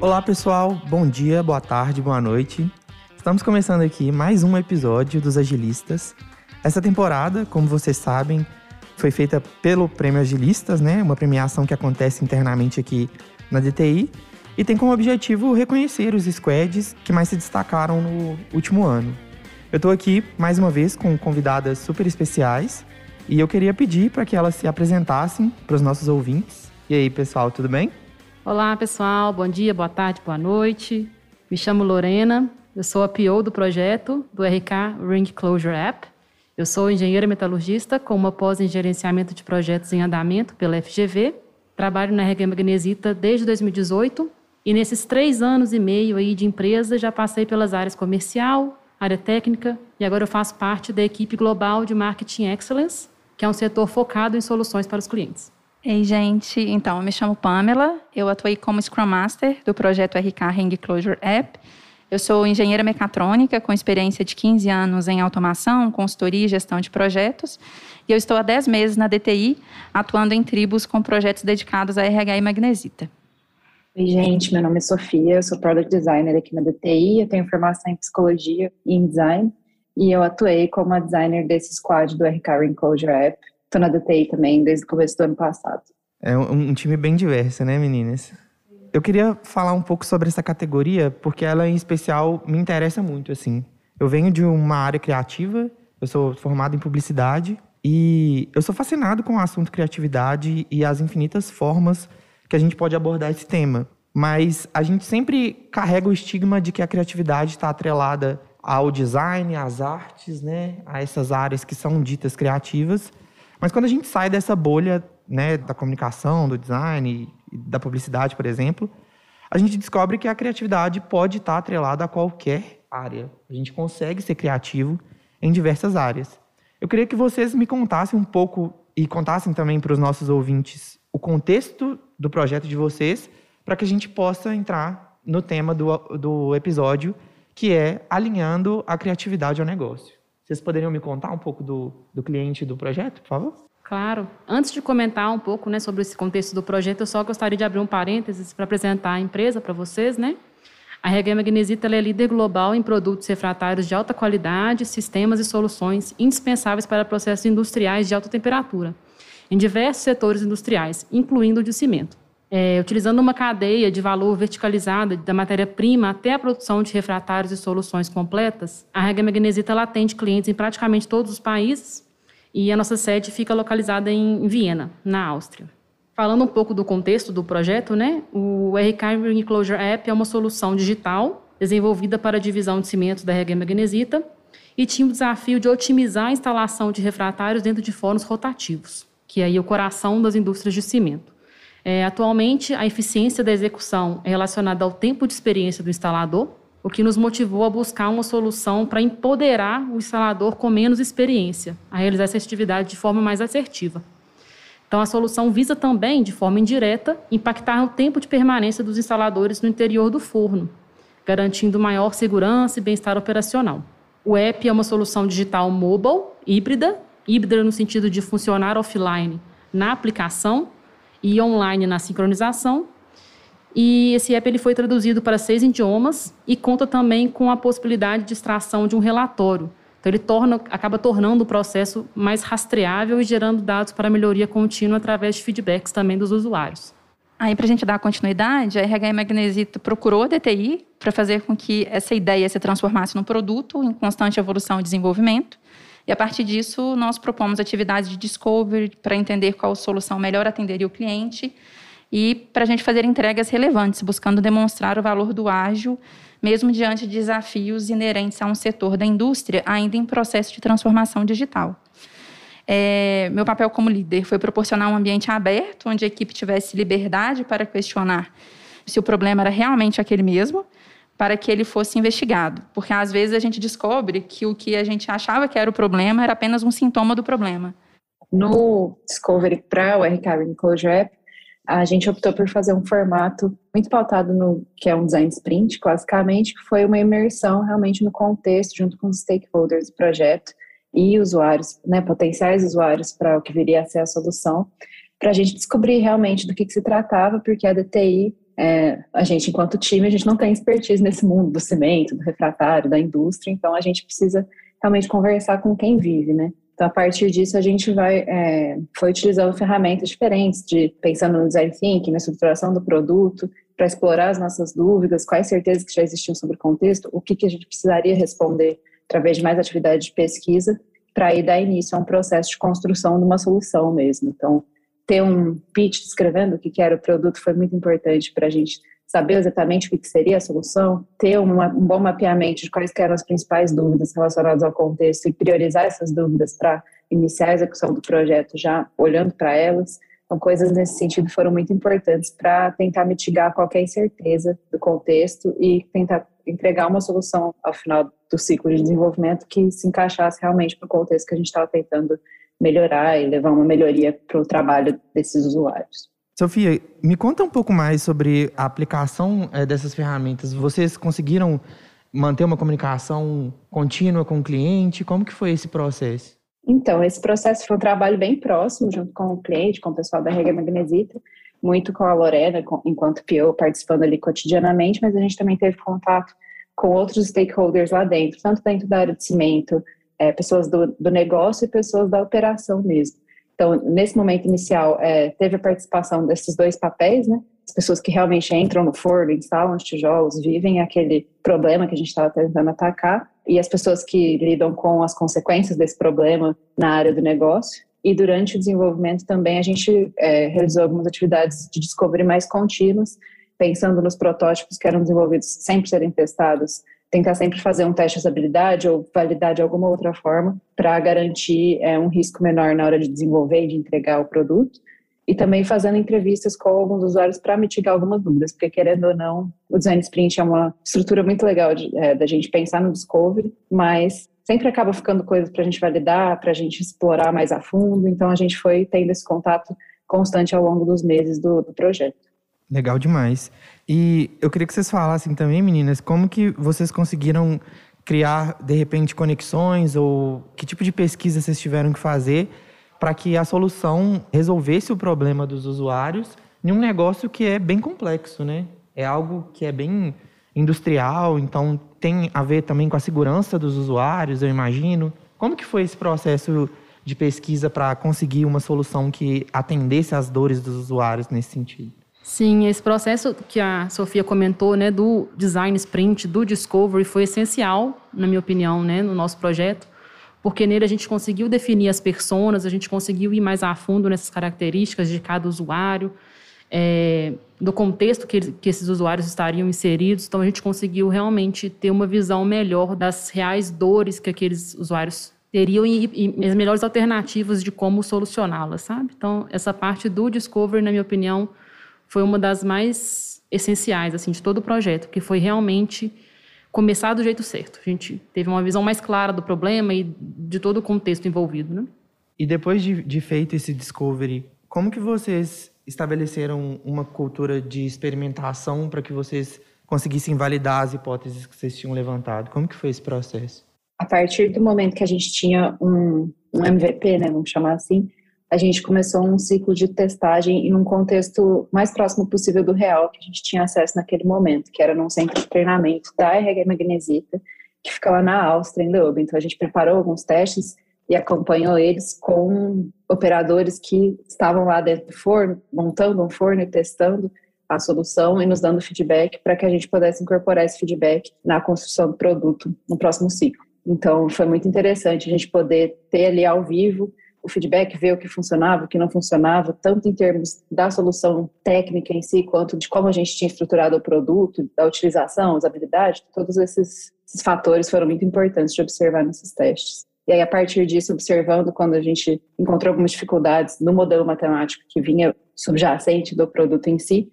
Olá, pessoal. Bom dia, boa tarde, boa noite. Estamos começando aqui mais um episódio dos Agilistas. Essa temporada, como vocês sabem, foi feita pelo Prêmio Agilistas, né? Uma premiação que acontece internamente aqui na DTI e tem como objetivo reconhecer os squads que mais se destacaram no último ano. Eu estou aqui mais uma vez com convidadas super especiais e eu queria pedir para que elas se apresentassem para os nossos ouvintes. E aí, pessoal, tudo bem? Olá, pessoal. Bom dia, boa tarde, boa noite. Me chamo Lorena. Eu sou a PO do projeto do RK Ring Closure App. Eu sou engenheira metalurgista com uma pós em gerenciamento de projetos em andamento pela FGV. Trabalho na RG Magnesita desde 2018 e nesses três anos e meio aí de empresa já passei pelas áreas comercial, área técnica e agora eu faço parte da equipe global de Marketing Excellence, que é um setor focado em soluções para os clientes. Ei, gente. Então, eu me chamo Pamela. Eu atuei como Scrum Master do projeto RK Ring Closure App. Eu sou engenheira mecatrônica com experiência de 15 anos em automação, consultoria e gestão de projetos. E eu estou há 10 meses na DTI, atuando em tribos com projetos dedicados a RH e magnesita. Oi, gente. Meu nome é Sofia. Eu sou Product Designer aqui na DTI. Eu tenho formação em Psicologia e em Design. E eu atuei como a designer desse squad do RK Ring Closure App Estou na DTI também desde o começo do ano passado. É um, um time bem diverso, né, meninas? Eu queria falar um pouco sobre essa categoria, porque ela, em especial, me interessa muito, assim. Eu venho de uma área criativa, eu sou formado em publicidade, e eu sou fascinado com o assunto criatividade e as infinitas formas que a gente pode abordar esse tema. Mas a gente sempre carrega o estigma de que a criatividade está atrelada ao design, às artes, né? A essas áreas que são ditas criativas. Mas quando a gente sai dessa bolha né, da comunicação, do design da publicidade, por exemplo, a gente descobre que a criatividade pode estar atrelada a qualquer área. A gente consegue ser criativo em diversas áreas. Eu queria que vocês me contassem um pouco e contassem também para os nossos ouvintes o contexto do projeto de vocês, para que a gente possa entrar no tema do, do episódio, que é alinhando a criatividade ao negócio. Vocês poderiam me contar um pouco do, do cliente do projeto, por favor? Claro. Antes de comentar um pouco né, sobre esse contexto do projeto, eu só gostaria de abrir um parênteses para apresentar a empresa para vocês. Né? A RG Magnesita é líder global em produtos refratários de alta qualidade, sistemas e soluções indispensáveis para processos industriais de alta temperatura, em diversos setores industriais, incluindo o de cimento é, utilizando uma cadeia de valor verticalizada da matéria-prima até a produção de refratários e soluções completas, a Rega Magnesita ela atende clientes em praticamente todos os países e a nossa sede fica localizada em Viena, na Áustria. Falando um pouco do contexto do projeto, né, o RK Ring Closure App é uma solução digital desenvolvida para a divisão de cimentos da Rega Magnesita e tinha o desafio de otimizar a instalação de refratários dentro de fornos rotativos, que é o coração das indústrias de cimento. É, atualmente, a eficiência da execução é relacionada ao tempo de experiência do instalador, o que nos motivou a buscar uma solução para empoderar o instalador com menos experiência, a realizar essa atividade de forma mais assertiva. Então, a solução visa também, de forma indireta, impactar no tempo de permanência dos instaladores no interior do forno, garantindo maior segurança e bem-estar operacional. O app é uma solução digital mobile, híbrida, híbrida no sentido de funcionar offline na aplicação e online na sincronização. E esse app ele foi traduzido para seis idiomas e conta também com a possibilidade de extração de um relatório. Então ele torna, acaba tornando o processo mais rastreável e gerando dados para melhoria contínua através de feedbacks também dos usuários. Aí, para a gente dar continuidade, a RH Magnesito procurou a DTI para fazer com que essa ideia se transformasse num produto em constante evolução e desenvolvimento. E a partir disso, nós propomos atividades de discovery para entender qual solução melhor atenderia o cliente e para a gente fazer entregas relevantes, buscando demonstrar o valor do ágil, mesmo diante de desafios inerentes a um setor da indústria ainda em processo de transformação digital. É, meu papel como líder foi proporcionar um ambiente aberto, onde a equipe tivesse liberdade para questionar se o problema era realmente aquele mesmo para que ele fosse investigado. Porque às vezes a gente descobre que o que a gente achava que era o problema era apenas um sintoma do problema. No Discovery para o RK Enclosure App, a gente optou por fazer um formato muito pautado no que é um design sprint, basicamente, que foi uma imersão realmente no contexto, junto com os stakeholders do projeto e usuários, né, potenciais usuários para o que viria a ser a solução, para a gente descobrir realmente do que, que se tratava, porque a DTI é, a gente, enquanto time, a gente não tem expertise nesse mundo do cimento, do refratário, da indústria, então a gente precisa realmente conversar com quem vive, né? Então, a partir disso, a gente vai, é, foi utilizando ferramentas diferentes, de pensando no design thinking, na estruturação do produto, para explorar as nossas dúvidas, quais certezas que já existiam sobre o contexto, o que, que a gente precisaria responder através de mais atividade de pesquisa, para aí dar início a um processo de construção de uma solução mesmo. Então, ter um pitch descrevendo o que, era o produto foi muito importante para a gente saber exatamente o que, que seria a solução, ter uma, um bom mapeamento de quais eram as principais dúvidas relacionadas ao contexto e priorizar essas dúvidas para iniciar a execução do projeto já olhando para elas. Então, coisas nesse sentido foram muito importantes para tentar mitigar qualquer incerteza do contexto e tentar entregar uma solução ao final do ciclo de desenvolvimento que se encaixasse realmente para o contexto que a gente estava tentando melhorar e levar uma melhoria para o trabalho desses usuários. Sofia, me conta um pouco mais sobre a aplicação é, dessas ferramentas. Vocês conseguiram manter uma comunicação contínua com o cliente? Como que foi esse processo? Então, esse processo foi um trabalho bem próximo, junto com o cliente, com o pessoal da Rega Magnesita, muito com a Lorena, enquanto PO, participando ali cotidianamente, mas a gente também teve contato com outros stakeholders lá dentro, tanto dentro da área de cimento, é, pessoas do, do negócio e pessoas da operação mesmo. Então, nesse momento inicial, é, teve a participação desses dois papéis, né? As pessoas que realmente entram no forno, instalam os tijolos, vivem aquele problema que a gente estava tentando atacar, e as pessoas que lidam com as consequências desse problema na área do negócio. E durante o desenvolvimento também a gente é, realizou algumas atividades de discovery mais contínuas, pensando nos protótipos que eram desenvolvidos sem serem testados tentar sempre fazer um teste de usabilidade ou validar de alguma outra forma para garantir é, um risco menor na hora de desenvolver e de entregar o produto. E também fazendo entrevistas com alguns usuários para mitigar algumas dúvidas, porque querendo ou não, o design sprint é uma estrutura muito legal de, é, da gente pensar no discovery, mas sempre acaba ficando coisas para a gente validar, para a gente explorar mais a fundo. Então a gente foi tendo esse contato constante ao longo dos meses do, do projeto. Legal demais. E eu queria que vocês falassem também, meninas, como que vocês conseguiram criar, de repente, conexões ou que tipo de pesquisa vocês tiveram que fazer para que a solução resolvesse o problema dos usuários em um negócio que é bem complexo, né? É algo que é bem industrial, então tem a ver também com a segurança dos usuários, eu imagino. Como que foi esse processo de pesquisa para conseguir uma solução que atendesse às dores dos usuários nesse sentido? Sim, esse processo que a Sofia comentou, né, do design sprint, do discovery, foi essencial, na minha opinião, né, no nosso projeto, porque nele a gente conseguiu definir as personas, a gente conseguiu ir mais a fundo nessas características de cada usuário, é, do contexto que, que esses usuários estariam inseridos. Então, a gente conseguiu realmente ter uma visão melhor das reais dores que aqueles usuários teriam e, e as melhores alternativas de como solucioná-las, sabe? Então, essa parte do discovery, na minha opinião, foi uma das mais essenciais assim de todo o projeto, que foi realmente começar do jeito certo. A gente teve uma visão mais clara do problema e de todo o contexto envolvido, né? E depois de, de feito esse discovery, como que vocês estabeleceram uma cultura de experimentação para que vocês conseguissem validar as hipóteses que vocês tinham levantado? Como que foi esse processo? A partir do momento que a gente tinha um, um MVP, né, vamos chamar assim, a gente começou um ciclo de testagem em um contexto mais próximo possível do real que a gente tinha acesso naquele momento, que era num centro de treinamento da RH Magnesita, que fica lá na Áustria, em Dublin. Então a gente preparou alguns testes e acompanhou eles com operadores que estavam lá dentro do forno, montando um forno e testando a solução e nos dando feedback para que a gente pudesse incorporar esse feedback na construção do produto no próximo ciclo. Então foi muito interessante a gente poder ter ali ao vivo o feedback, ver o que funcionava, o que não funcionava, tanto em termos da solução técnica em si, quanto de como a gente tinha estruturado o produto, da utilização, usabilidade, todos esses, esses fatores foram muito importantes de observar nesses testes. E aí, a partir disso, observando quando a gente encontrou algumas dificuldades no modelo matemático que vinha subjacente do produto em si,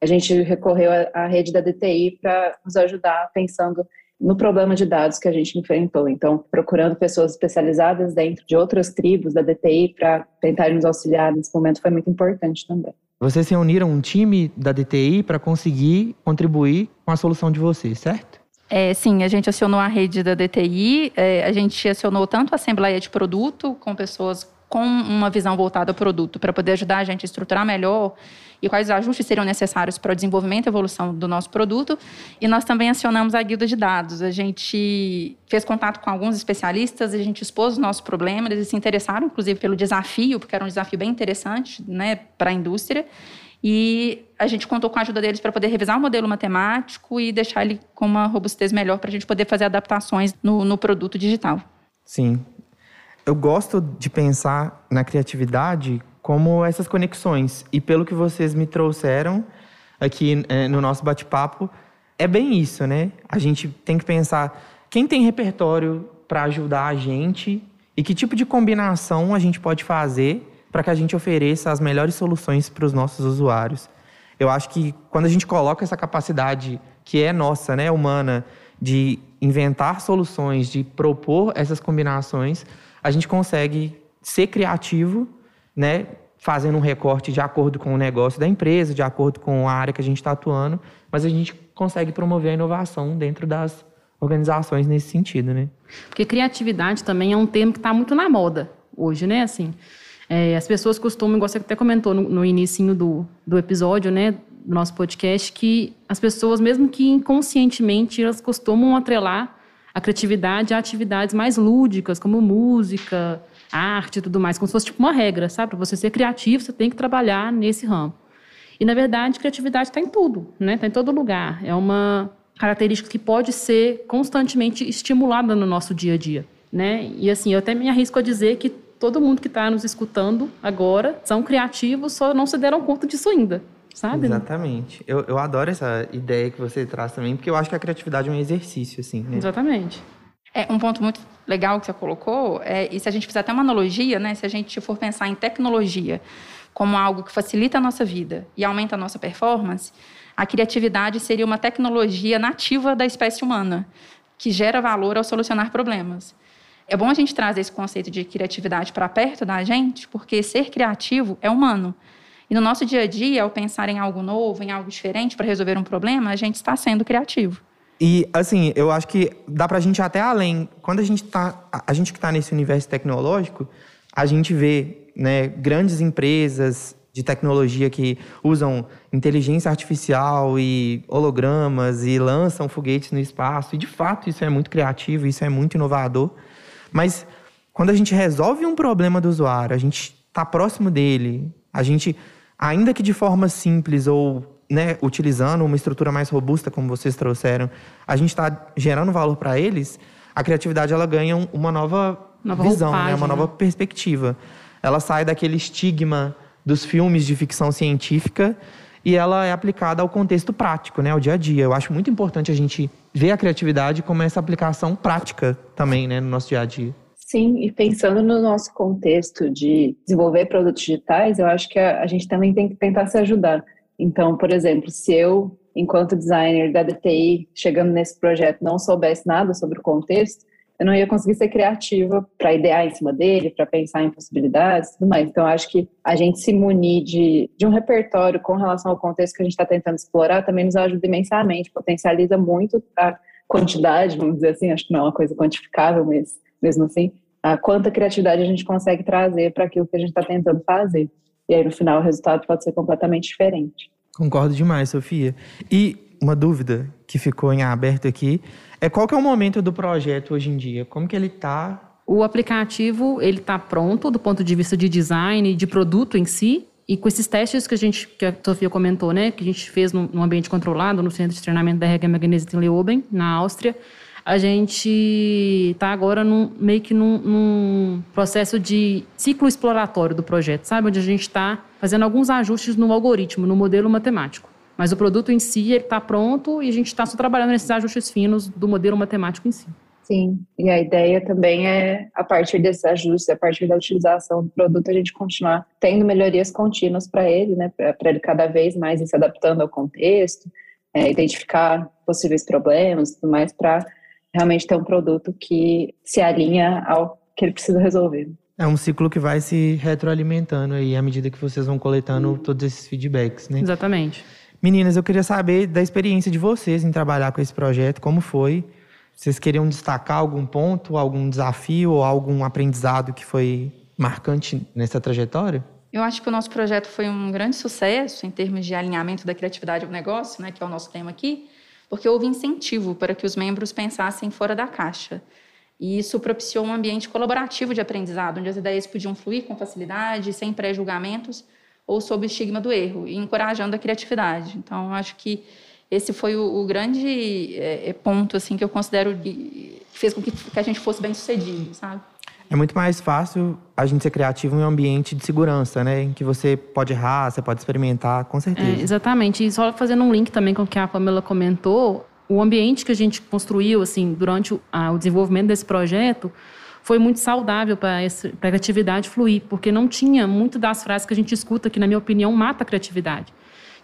a gente recorreu à rede da DTI para nos ajudar pensando no problema de dados que a gente enfrentou. Então, procurando pessoas especializadas dentro de outras tribos da DTI para tentar nos auxiliar nesse momento foi muito importante também. Vocês reuniram um time da DTI para conseguir contribuir com a solução de vocês, certo? É, sim, a gente acionou a rede da DTI, é, a gente acionou tanto a Assembleia de Produto, com pessoas com uma visão voltada ao produto, para poder ajudar a gente a estruturar melhor e quais ajustes seriam necessários para o desenvolvimento e evolução do nosso produto. E nós também acionamos a guilda de dados. A gente fez contato com alguns especialistas, a gente expôs os nossos problemas, eles se interessaram, inclusive, pelo desafio, porque era um desafio bem interessante né, para a indústria. E a gente contou com a ajuda deles para poder revisar o modelo matemático e deixar ele com uma robustez melhor para a gente poder fazer adaptações no, no produto digital. Sim. Eu gosto de pensar na criatividade como essas conexões. E pelo que vocês me trouxeram aqui é, no nosso bate-papo, é bem isso, né? A gente tem que pensar quem tem repertório para ajudar a gente e que tipo de combinação a gente pode fazer para que a gente ofereça as melhores soluções para os nossos usuários. Eu acho que quando a gente coloca essa capacidade que é nossa, né, humana, de inventar soluções, de propor essas combinações, a gente consegue ser criativo né, fazendo um recorte de acordo com o negócio da empresa, de acordo com a área que a gente está atuando, mas a gente consegue promover a inovação dentro das organizações nesse sentido, né? Porque criatividade também é um termo que está muito na moda hoje, né? Assim, é, as pessoas costumam, igual você até comentou no, no início do, do episódio, né, do nosso podcast, que as pessoas, mesmo que inconscientemente, elas costumam atrelar a criatividade a atividades mais lúdicas, como música, arte e tudo mais, como se fosse tipo uma regra, sabe? Para você ser criativo, você tem que trabalhar nesse ramo. E, na verdade, criatividade está em tudo, né? Está em todo lugar. É uma característica que pode ser constantemente estimulada no nosso dia a dia, né? E, assim, eu até me arrisco a dizer que todo mundo que está nos escutando agora são criativos, só não se deram conta disso ainda, sabe? Exatamente. Eu, eu adoro essa ideia que você traz também, porque eu acho que a criatividade é um exercício, assim. Né? Exatamente. É, um ponto muito legal que você colocou, é, e se a gente fizer até uma analogia, né, se a gente for pensar em tecnologia como algo que facilita a nossa vida e aumenta a nossa performance, a criatividade seria uma tecnologia nativa da espécie humana, que gera valor ao solucionar problemas. É bom a gente trazer esse conceito de criatividade para perto da gente, porque ser criativo é humano. E no nosso dia a dia, ao pensar em algo novo, em algo diferente para resolver um problema, a gente está sendo criativo. E, assim, eu acho que dá pra gente ir até além. Quando a gente tá. A gente que tá nesse universo tecnológico, a gente vê né, grandes empresas de tecnologia que usam inteligência artificial e hologramas e lançam foguetes no espaço. E, de fato, isso é muito criativo, isso é muito inovador. Mas quando a gente resolve um problema do usuário, a gente está próximo dele, a gente, ainda que de forma simples ou né, utilizando uma estrutura mais robusta, como vocês trouxeram, a gente está gerando valor para eles, a criatividade ela ganha uma nova, nova visão, né, uma nova perspectiva. Ela sai daquele estigma dos filmes de ficção científica e ela é aplicada ao contexto prático, né, ao dia a dia. Eu acho muito importante a gente ver a criatividade como essa aplicação prática também, né, no nosso dia a dia. Sim, e pensando no nosso contexto de desenvolver produtos digitais, eu acho que a, a gente também tem que tentar se ajudar. Então, por exemplo, se eu, enquanto designer da DTI, chegando nesse projeto, não soubesse nada sobre o contexto, eu não ia conseguir ser criativa para idear em cima dele, para pensar em possibilidades e tudo mais. Então, acho que a gente se munir de, de um repertório com relação ao contexto que a gente está tentando explorar também nos ajuda imensamente, potencializa muito a quantidade, vamos dizer assim, acho que não é uma coisa quantificável, mas mesmo assim, a quanta criatividade a gente consegue trazer para aquilo que a gente está tentando fazer. E aí, no final, o resultado pode ser completamente diferente. Concordo demais, Sofia. E uma dúvida que ficou em aberto aqui é qual que é o momento do projeto hoje em dia? Como que ele está? O aplicativo ele está pronto do ponto de vista de design, de produto em si. E com esses testes que a gente, que a Sofia comentou, né, que a gente fez num ambiente controlado, no centro de treinamento da RH Magnesita em Leoben, na Áustria, a gente está agora num, meio que num, num, processo de ciclo exploratório do projeto, sabe? Onde a gente está fazendo alguns ajustes no algoritmo, no modelo matemático. Mas o produto em si está pronto e a gente está só trabalhando nesses ajustes finos do modelo matemático em si. Sim, e a ideia também é, a partir desses ajustes, a partir da utilização do produto, a gente continuar tendo melhorias contínuas para ele, né? Para ele cada vez mais ir se adaptando ao contexto, é, identificar possíveis problemas e tudo mais, para realmente ter um produto que se alinha ao que ele precisa resolver. É um ciclo que vai se retroalimentando aí à medida que vocês vão coletando todos esses feedbacks, né? Exatamente. Meninas, eu queria saber da experiência de vocês em trabalhar com esse projeto, como foi? Vocês queriam destacar algum ponto, algum desafio ou algum aprendizado que foi marcante nessa trajetória? Eu acho que o nosso projeto foi um grande sucesso em termos de alinhamento da criatividade ao negócio, né, que é o nosso tema aqui, porque houve incentivo para que os membros pensassem fora da caixa. E isso propiciou um ambiente colaborativo de aprendizado, onde as ideias podiam fluir com facilidade, sem pré-julgamentos ou sob o estigma do erro, e encorajando a criatividade. Então, acho que esse foi o, o grande é, ponto assim que eu considero que fez com que, que a gente fosse bem sucedido, sabe? É muito mais fácil a gente ser criativo em um ambiente de segurança, né? Em que você pode errar, você pode experimentar, com certeza. É, exatamente. E só fazendo um link também com o que a Pamela comentou, o ambiente que a gente construiu, assim, durante o, a, o desenvolvimento desse projeto foi muito saudável para a criatividade fluir, porque não tinha muito das frases que a gente escuta que, na minha opinião, mata a criatividade.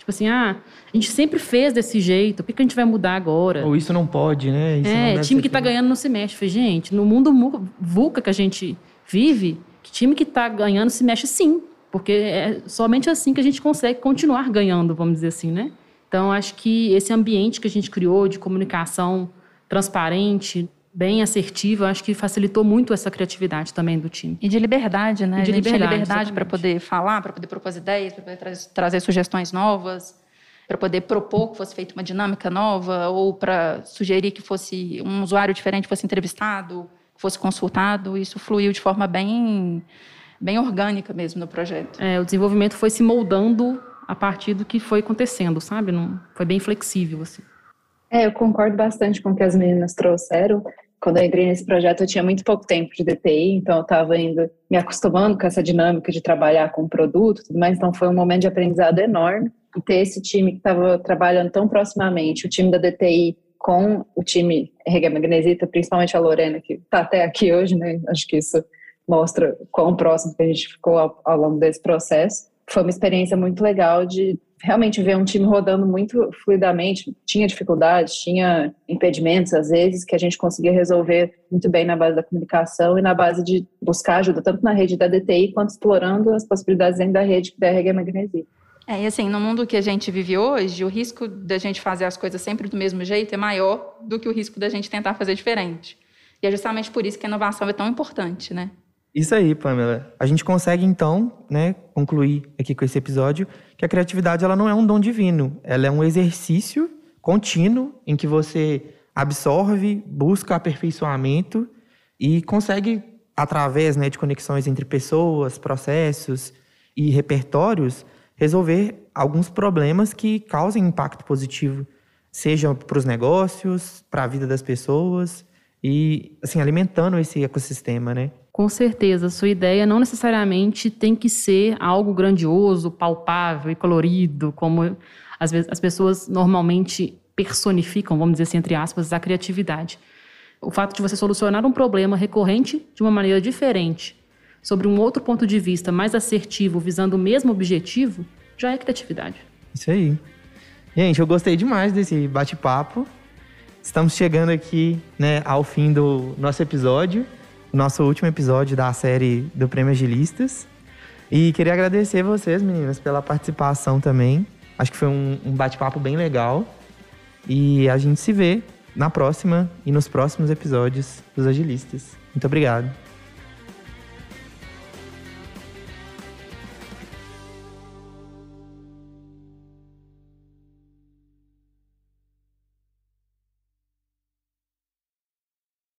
Tipo assim, ah, a gente sempre fez desse jeito, por que a gente vai mudar agora? Ou isso não pode, né? Isso é, time que está ganhando não se mexe. Falei, gente, no mundo VUCA que a gente vive, que time que está ganhando se mexe sim, porque é somente assim que a gente consegue continuar ganhando, vamos dizer assim, né? Então, acho que esse ambiente que a gente criou de comunicação transparente, bem assertiva, acho que facilitou muito essa criatividade também do time. E de liberdade, né? E de liberdade, liberdade para poder falar, para poder propor ideias, para poder tra trazer sugestões novas, para poder propor que fosse feita uma dinâmica nova ou para sugerir que fosse um usuário diferente fosse entrevistado, fosse consultado. Isso fluiu de forma bem bem orgânica mesmo no projeto. É, o desenvolvimento foi se moldando a partir do que foi acontecendo, sabe? Não, foi bem flexível assim. É, eu concordo bastante com o que as meninas trouxeram. Quando eu entrei nesse projeto, eu tinha muito pouco tempo de DTI, então eu estava indo me acostumando com essa dinâmica de trabalhar com produto, tudo mais. Então foi um momento de aprendizado enorme. E ter esse time que estava trabalhando tão proximamente, o time da DTI com o time Rega Magnesita, principalmente a Lorena, que está até aqui hoje, né? Acho que isso mostra quão próximo que a gente ficou ao, ao longo desse processo. Foi uma experiência muito legal de realmente ver um time rodando muito fluidamente. Tinha dificuldades, tinha impedimentos, às vezes, que a gente conseguia resolver muito bem na base da comunicação e na base de buscar ajuda, tanto na rede da DTI quanto explorando as possibilidades dentro da rede da RG Magnesia. É, e assim, no mundo que a gente vive hoje, o risco da gente fazer as coisas sempre do mesmo jeito é maior do que o risco da gente tentar fazer diferente. E é justamente por isso que a inovação é tão importante, né? Isso aí, Pamela. A gente consegue então, né, concluir aqui com esse episódio que a criatividade ela não é um dom divino, ela é um exercício contínuo em que você absorve, busca aperfeiçoamento e consegue através, né, de conexões entre pessoas, processos e repertórios resolver alguns problemas que causem impacto positivo, seja para os negócios, para a vida das pessoas e assim alimentando esse ecossistema, né? Com certeza, sua ideia não necessariamente tem que ser algo grandioso, palpável e colorido, como às vezes as pessoas normalmente personificam, vamos dizer assim, entre aspas, a criatividade. O fato de você solucionar um problema recorrente de uma maneira diferente, sobre um outro ponto de vista mais assertivo, visando o mesmo objetivo, já é criatividade. Isso aí. Gente, eu gostei demais desse bate-papo. Estamos chegando aqui né, ao fim do nosso episódio nosso último episódio da série do Prêmio Agilistas. E queria agradecer vocês, meninas, pela participação também. Acho que foi um, um bate-papo bem legal. E a gente se vê na próxima e nos próximos episódios dos Agilistas. Muito obrigado.